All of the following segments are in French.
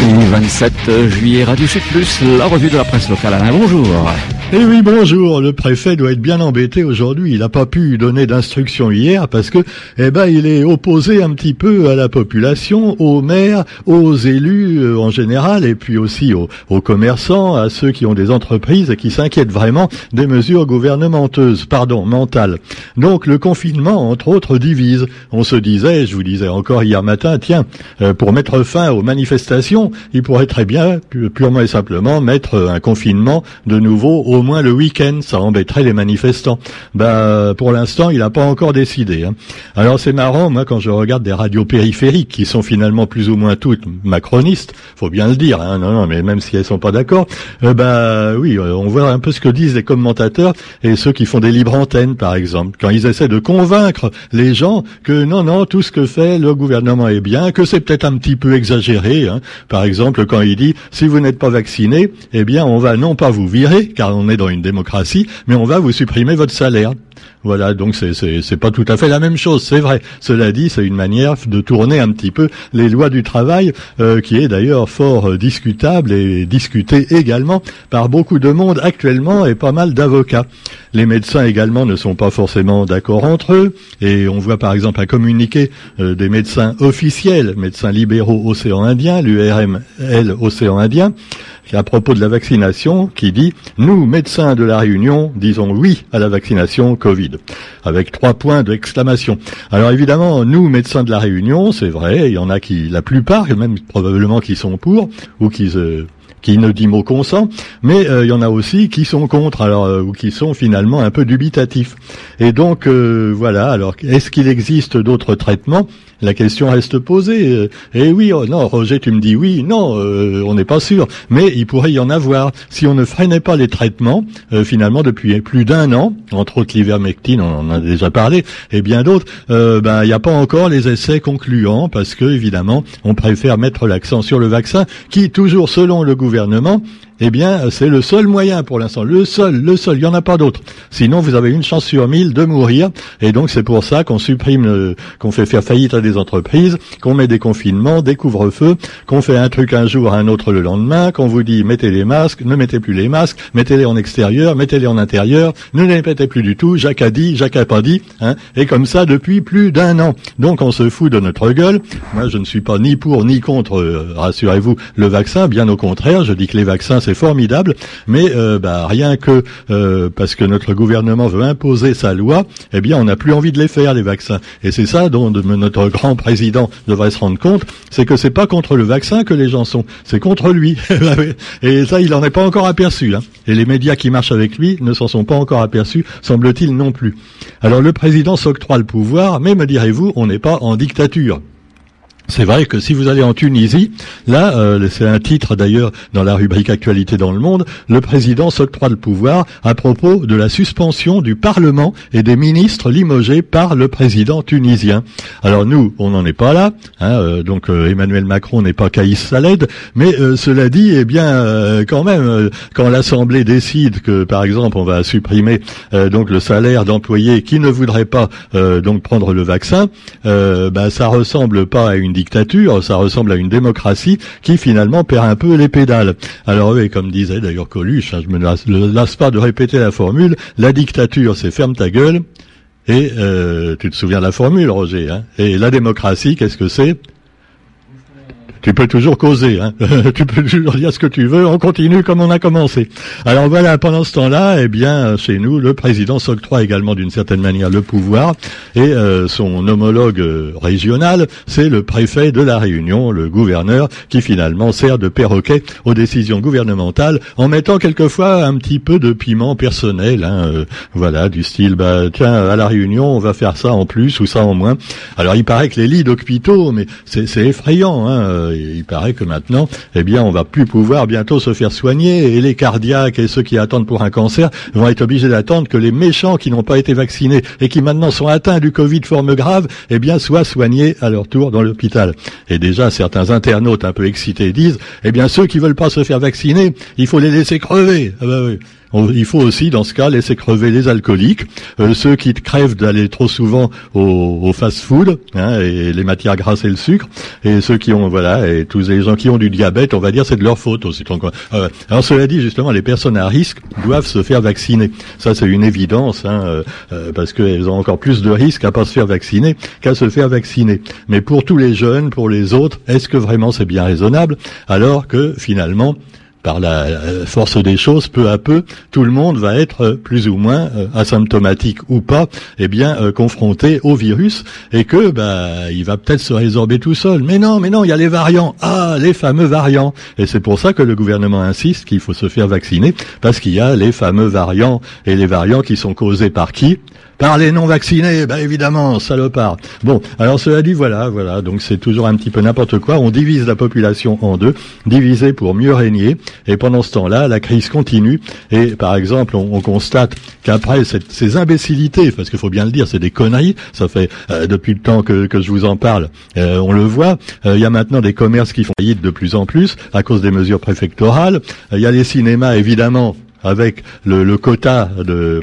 Mardi 27 juillet, Radio Sud Plus, la revue de la presse locale. Alain, bonjour. Eh oui, bonjour. Le préfet doit être bien embêté aujourd'hui. Il n'a pas pu donner d'instructions hier parce que, eh ben, il est opposé un petit peu à la population, aux maires, aux élus euh, en général, et puis aussi aux, aux, commerçants, à ceux qui ont des entreprises et qui s'inquiètent vraiment des mesures gouvernementeuses, pardon, mentales. Donc, le confinement, entre autres, divise. On se disait, je vous disais encore hier matin, tiens, euh, pour mettre fin aux manifestations, il pourrait très bien, purement et simplement, mettre un confinement de nouveau au au moins le week-end, ça embêterait les manifestants. Bah, pour l'instant, il n'a pas encore décidé. Hein. Alors c'est marrant, moi, quand je regarde des radios périphériques qui sont finalement plus ou moins toutes macronistes, faut bien le dire. Hein, non, non, mais même si elles sont pas d'accord, bah oui, euh, on voit un peu ce que disent les commentateurs et ceux qui font des libres antennes, par exemple, quand ils essaient de convaincre les gens que non, non, tout ce que fait le gouvernement est bien, que c'est peut-être un petit peu exagéré. Hein. Par exemple, quand il dit si vous n'êtes pas vacciné, eh bien, on va non pas vous virer, car on dans une démocratie, mais on va vous supprimer votre salaire. Voilà, donc c'est pas tout à fait la même chose, c'est vrai. Cela dit, c'est une manière de tourner un petit peu les lois du travail, euh, qui est d'ailleurs fort euh, discutable et discutée également par beaucoup de monde actuellement et pas mal d'avocats. Les médecins également ne sont pas forcément d'accord entre eux, et on voit par exemple un communiqué euh, des médecins officiels, médecins libéraux océan Indien, l'URML océan Indien, à propos de la vaccination, qui dit nous médecins de la Réunion disons oui à la vaccination Covid, avec trois points d'exclamation. Alors évidemment, nous, médecins de la Réunion, c'est vrai, il y en a qui, la plupart, même probablement qui sont pour, ou qui se qui ne dit mot consent, mais euh, il y en a aussi qui sont contre, alors euh, ou qui sont finalement un peu dubitatifs. Et donc euh, voilà. Alors, est-ce qu'il existe d'autres traitements? La question reste posée. Euh, eh oui, oh non, Roger, tu me dis oui, non, euh, on n'est pas sûr, mais il pourrait y en avoir. Si on ne freinait pas les traitements, finalement, depuis plus d'un an, entre autres l'ivermectine, on en a déjà parlé, et bien d'autres, ben il n'y a pas encore les essais concluants parce que évidemment, on préfère mettre l'accent sur le vaccin, qui toujours selon le gouvernement gouvernement eh bien, c'est le seul moyen pour l'instant. Le seul, le seul, il n'y en a pas d'autre. Sinon, vous avez une chance sur mille de mourir. Et donc, c'est pour ça qu'on supprime, qu'on fait faire faillite à des entreprises, qu'on met des confinements, des couvre-feux, qu'on fait un truc un jour, un autre le lendemain, qu'on vous dit mettez les masques, ne mettez plus les masques, mettez-les en extérieur, mettez-les en intérieur, ne les mettez plus du tout, Jacques a dit, Jacques a pas dit, hein, et comme ça depuis plus d'un an. Donc, on se fout de notre gueule. Moi, je ne suis pas ni pour ni contre, euh, rassurez-vous, le vaccin. Bien au contraire, je dis que les vaccins, formidable, mais euh, bah, rien que euh, parce que notre gouvernement veut imposer sa loi, eh bien on n'a plus envie de les faire les vaccins. Et c'est ça dont notre grand président devrait se rendre compte, c'est que c'est pas contre le vaccin que les gens sont, c'est contre lui. Et ça, il en est pas encore aperçu. Hein. Et les médias qui marchent avec lui ne s'en sont pas encore aperçus, semble-t-il non plus. Alors le président s'octroie le pouvoir, mais me direz-vous, on n'est pas en dictature. C'est vrai que si vous allez en Tunisie, là, euh, c'est un titre d'ailleurs dans la rubrique Actualité dans le monde, le président s'octroie le pouvoir à propos de la suspension du Parlement et des ministres limogés par le président tunisien. Alors nous, on n'en est pas là, hein, euh, donc euh, Emmanuel Macron n'est pas Caïs Saled, mais cela dit, eh bien, quand même, quand l'Assemblée décide que, par exemple, on va supprimer donc le salaire d'employés qui ne voudraient pas donc prendre le vaccin, bah, ça ressemble pas à une dictature, ça ressemble à une démocratie qui finalement perd un peu les pédales. Alors oui, comme disait d'ailleurs Coluche, hein, je me lasse, pas de répéter la formule, la dictature c'est ferme ta gueule, et euh, tu te souviens de la formule, Roger, hein? Et la démocratie, qu'est-ce que c'est? Tu peux toujours causer, hein. tu peux toujours dire ce que tu veux, on continue comme on a commencé. Alors voilà, pendant ce temps-là, eh bien, chez nous, le président s'octroie également d'une certaine manière le pouvoir, et euh, son homologue euh, régional, c'est le préfet de la Réunion, le gouverneur, qui finalement sert de perroquet aux décisions gouvernementales, en mettant quelquefois un petit peu de piment personnel, hein, euh, voilà, du style, bah tiens, à la Réunion, on va faire ça en plus ou ça en moins. Alors il paraît que les lits d'hôpitaux, mais c'est effrayant, hein, il paraît que maintenant, eh bien, on va plus pouvoir bientôt se faire soigner et les cardiaques et ceux qui attendent pour un cancer vont être obligés d'attendre que les méchants qui n'ont pas été vaccinés et qui maintenant sont atteints du Covid forme grave, eh bien, soient soignés à leur tour dans l'hôpital. Et déjà, certains internautes un peu excités disent, eh bien, ceux qui veulent pas se faire vacciner, il faut les laisser crever. Ah bah. Il faut aussi, dans ce cas, laisser crever les alcooliques, euh, ceux qui crèvent d'aller trop souvent au, fast-food, hein, et les matières grasses et le sucre, et ceux qui ont, voilà, et tous les gens qui ont du diabète, on va dire, c'est de leur faute aussi. Euh, alors cela dit, justement, les personnes à risque doivent se faire vacciner. Ça, c'est une évidence, hein, euh, parce qu'elles ont encore plus de risques à pas se faire vacciner qu'à se faire vacciner. Mais pour tous les jeunes, pour les autres, est-ce que vraiment c'est bien raisonnable Alors que finalement, par la force des choses, peu à peu, tout le monde va être euh, plus ou moins euh, asymptomatique ou pas, eh bien euh, confronté au virus et que bah il va peut-être se résorber tout seul. Mais non, mais non, il y a les variants. Ah, les fameux variants. Et c'est pour ça que le gouvernement insiste qu'il faut se faire vacciner parce qu'il y a les fameux variants et les variants qui sont causés par qui? Par les non vaccinés, bah évidemment, salopard. Bon, alors cela dit, voilà, voilà, donc c'est toujours un petit peu n'importe quoi. On divise la population en deux, diviser pour mieux régner. Et pendant ce temps-là, la crise continue. Et par exemple, on, constate qu'après ces imbécilités, parce qu'il faut bien le dire, c'est des conneries. Ça fait euh, depuis le temps que, que, je vous en parle. Euh, on le voit. Euh, il y a maintenant des commerces qui font faillite de plus en plus à cause des mesures préfectorales. Il y a les cinémas, évidemment, avec le, quota de,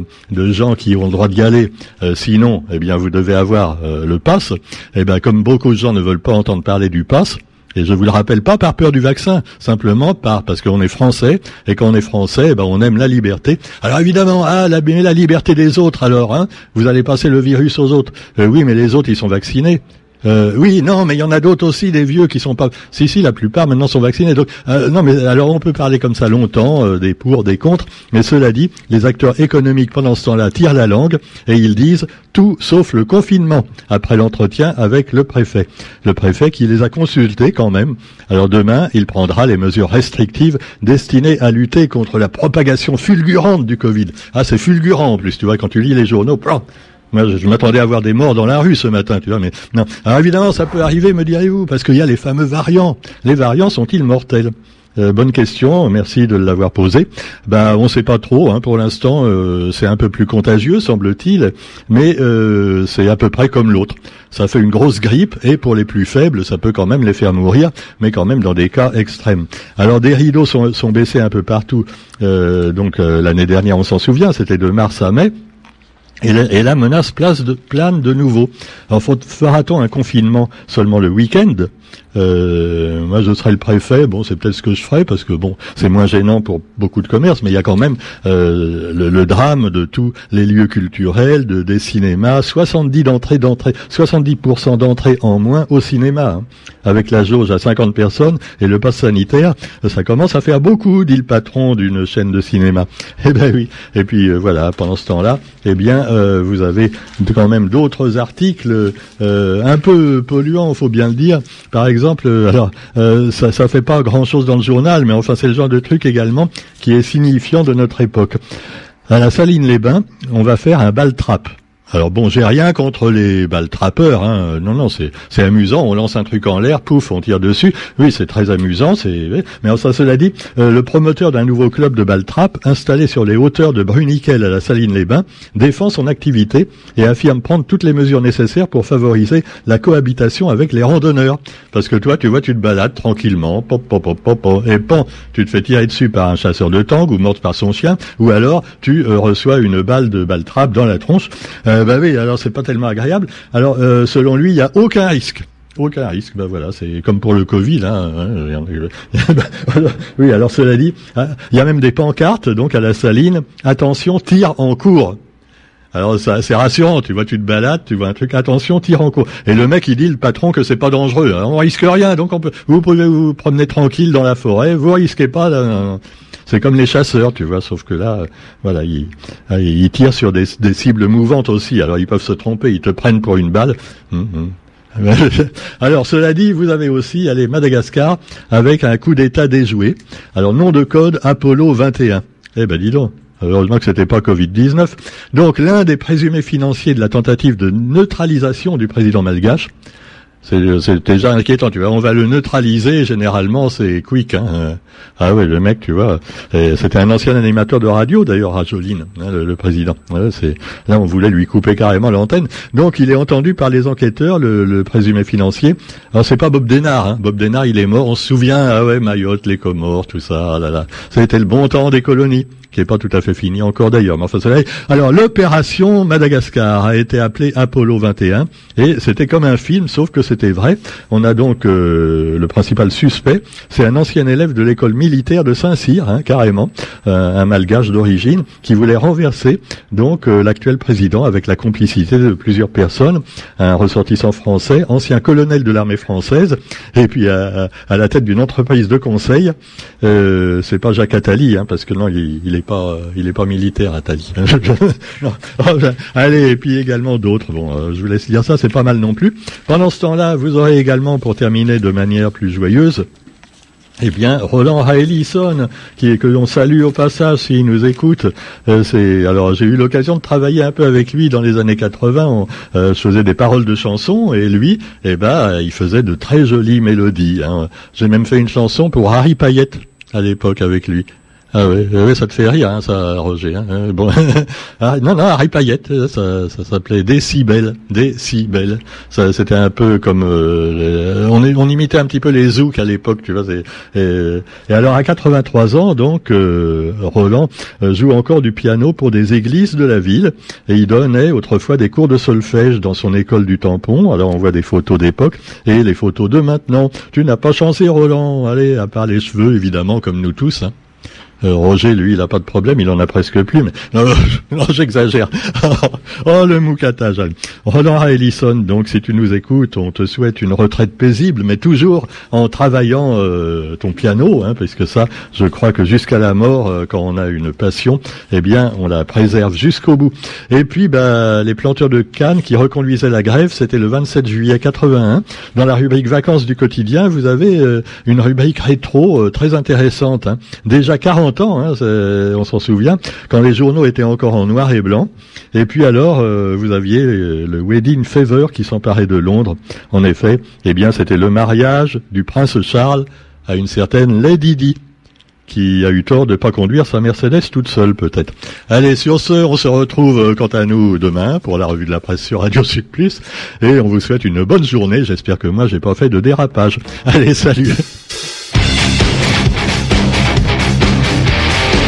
gens qui ont le droit d'y aller, euh, sinon, eh bien, vous devez avoir euh, le pass. Eh bien, comme beaucoup de gens ne veulent pas entendre parler du pass, et je vous le rappelle pas par peur du vaccin, simplement par parce qu'on est français et quand on est français, eh ben on aime la liberté. Alors évidemment, ah la, la liberté des autres alors, hein, vous allez passer le virus aux autres. Euh, oui, mais les autres ils sont vaccinés. Euh, oui, non, mais il y en a d'autres aussi, des vieux qui sont pas. Si, si, la plupart maintenant sont vaccinés. Donc, euh, non, mais alors on peut parler comme ça longtemps, euh, des pour, des contre. Mais cela dit, les acteurs économiques pendant ce temps-là tirent la langue et ils disent tout sauf le confinement. Après l'entretien avec le préfet, le préfet qui les a consultés quand même. Alors demain, il prendra les mesures restrictives destinées à lutter contre la propagation fulgurante du Covid. Ah, c'est fulgurant en plus, tu vois, quand tu lis les journaux. Moi, je, m'attendais à voir des morts dans la rue ce matin, tu vois, mais non. Alors évidemment, ça peut arriver, me direz-vous, parce qu'il y a les fameux variants. Les variants sont-ils mortels? Euh, bonne question, merci de l'avoir posée. Ben, on ne sait pas trop. Hein, pour l'instant, euh, c'est un peu plus contagieux, semble-t-il, mais euh, c'est à peu près comme l'autre. Ça fait une grosse grippe et pour les plus faibles, ça peut quand même les faire mourir, mais quand même dans des cas extrêmes. Alors des rideaux sont, sont baissés un peu partout. donc l'année dernière, on s'en souvient, c'était de mars à mai. Et la, menace place plane de nouveau. Alors fera-t-on un confinement seulement le week-end? Euh, moi, je serais le préfet. Bon, c'est peut-être ce que je ferais parce que bon, c'est moins gênant pour beaucoup de commerces, mais il y a quand même euh, le, drame de tous les lieux culturels, de, des cinémas. 70 d'entrées, d'entrée, 70% d'entrées en moins au cinéma, hein. avec la jauge à 50 personnes et le pass sanitaire, ça commence à faire beaucoup, dit le patron d'une chaîne de cinéma. Eh ben oui. Et puis euh, voilà, pendant ce temps-là, eh bien, euh, vous avez quand même d'autres articles un peu polluants, faut bien le dire. Par exemple euh, alors euh, ça ça fait pas grand chose dans le journal, mais enfin c'est le genre de truc également qui est signifiant de notre époque. À la Saline les Bains, on va faire un bal trap. Alors bon, j'ai rien contre les balles trappeurs. Hein. Non, non, c'est amusant. On lance un truc en l'air, pouf, on tire dessus. Oui, c'est très amusant. C'est mais enfin, cela dit, euh, le promoteur d'un nouveau club de balles trappe installé sur les hauteurs de Bruniquel à la Saline-les-Bains défend son activité et affirme prendre toutes les mesures nécessaires pour favoriser la cohabitation avec les randonneurs. Parce que toi, tu vois, tu te balades tranquillement, pop, pop, pop, pop, et pan, tu te fais tirer dessus par un chasseur de tangue ou morte par son chien, ou alors tu euh, reçois une balle de balle trappe dans la tronche. Euh, euh, bah oui, alors c'est pas tellement agréable. Alors euh, selon lui, il y a aucun risque. Aucun risque, ben voilà, c'est comme pour le Covid. Hein, hein oui, alors cela dit, hein, il y a même des pancartes, donc à la saline, attention, tire en cours. Alors ça, c'est rassurant, tu vois, tu te balades, tu vois un truc, attention, tire en cours. Et le mec, il dit, le patron, que c'est pas dangereux. On risque rien, donc on peut, vous pouvez vous promener tranquille dans la forêt, vous risquez pas. C'est comme les chasseurs, tu vois, sauf que là, voilà, ils, ils tirent sur des, cibles mouvantes aussi. Alors ils peuvent se tromper, ils te prennent pour une balle. Hum, hum. Alors, cela dit, vous avez aussi, allez, Madagascar, avec un coup d'État déjoué. Alors, nom de code Apollo 21. Eh ben, dis donc. Heureusement que c'était pas Covid-19. Donc, l'un des présumés financiers de la tentative de neutralisation du président malgache, c'est déjà inquiétant, tu vois. On va le neutraliser, généralement, c'est quick. Hein. Ah ouais, le mec, tu vois, c'était un ancien animateur de radio, d'ailleurs, Rajoline, hein, le, président. c'est là, on voulait lui couper carrément l'antenne. Donc, il est entendu par les enquêteurs, le, présumé financier. Alors, c'est pas Bob Denard. Hein. Bob Denard, il est mort. On se souvient, ah ouais, Mayotte, les Comores, tout ça. Ah là là, été le bon temps des colonies qui n'est pas tout à fait fini encore d'ailleurs. Mais enfin, Alors, l'opération Madagascar a été appelée Apollo 21 et c'était comme un film, sauf que c'était vrai. On a donc euh, le principal suspect, c'est un ancien élève de l'école militaire de Saint-Cyr, hein, carrément, euh, un malgache d'origine, qui voulait renverser donc euh, l'actuel président avec la complicité de plusieurs personnes, un ressortissant français, ancien colonel de l'armée française, et puis à, la tête d'une entreprise de conseil. c'est pas Jacques Attali, hein, parce que non, il, il est pas, il est pas militaire, Attali. Allez, et puis également d'autres. Bon, je vous laisse dire ça, c'est pas mal non plus. Pendant ce vous aurez également, pour terminer de manière plus joyeuse, eh bien, Roland Raelison, qui que l'on salue au passage s'il nous écoute, euh, alors j'ai eu l'occasion de travailler un peu avec lui dans les années 80. On euh, faisait des paroles de chansons et lui, eh ben, il faisait de très jolies mélodies. Hein. J'ai même fait une chanson pour Harry Payette à l'époque avec lui. Ah oui, ça te fait rire, hein, ça, Roger. Hein. Euh, bon, ah, non, non, Harry Payette, euh, ça, ça s'appelait Décibel, Décibel. Ça, c'était un peu comme euh, on, on imitait un petit peu les zouks à l'époque, tu vois. Et, et, alors à 83 ans, donc Roland joue encore du piano pour des églises de la ville et il donnait autrefois des cours de solfège dans son école du tampon. Alors on voit des photos d'époque et les photos de maintenant. Tu n'as pas changé, Roland. Allez, à part les cheveux, évidemment, comme nous tous. Hein. Euh, Roger, lui, il a pas de problème, il en a presque plus, mais non, non j'exagère. oh, le moucatage. Roland Ellison, donc si tu nous écoutes, on te souhaite une retraite paisible, mais toujours en travaillant euh, ton piano, hein, parce que ça, je crois que jusqu'à la mort, euh, quand on a une passion, eh bien, on la préserve jusqu'au bout. Et puis, bah, les planteurs de Cannes qui reconduisaient la grève, c'était le 27 juillet 81. Dans la rubrique vacances du quotidien, vous avez une rubrique rétro très intéressante. Hein. Déjà 40 Hein, on s'en souvient, quand les journaux étaient encore en noir et blanc. Et puis alors, euh, vous aviez le Wedding Fever qui s'emparait de Londres. En effet, eh bien, c'était le mariage du prince Charles à une certaine Lady Di qui a eu tort de ne pas conduire sa Mercedes toute seule peut-être. Allez, sur ce, on se retrouve euh, quant à nous demain pour la revue de la presse sur Radio Sud et on vous souhaite une bonne journée. J'espère que moi j'ai pas fait de dérapage. Allez, salut.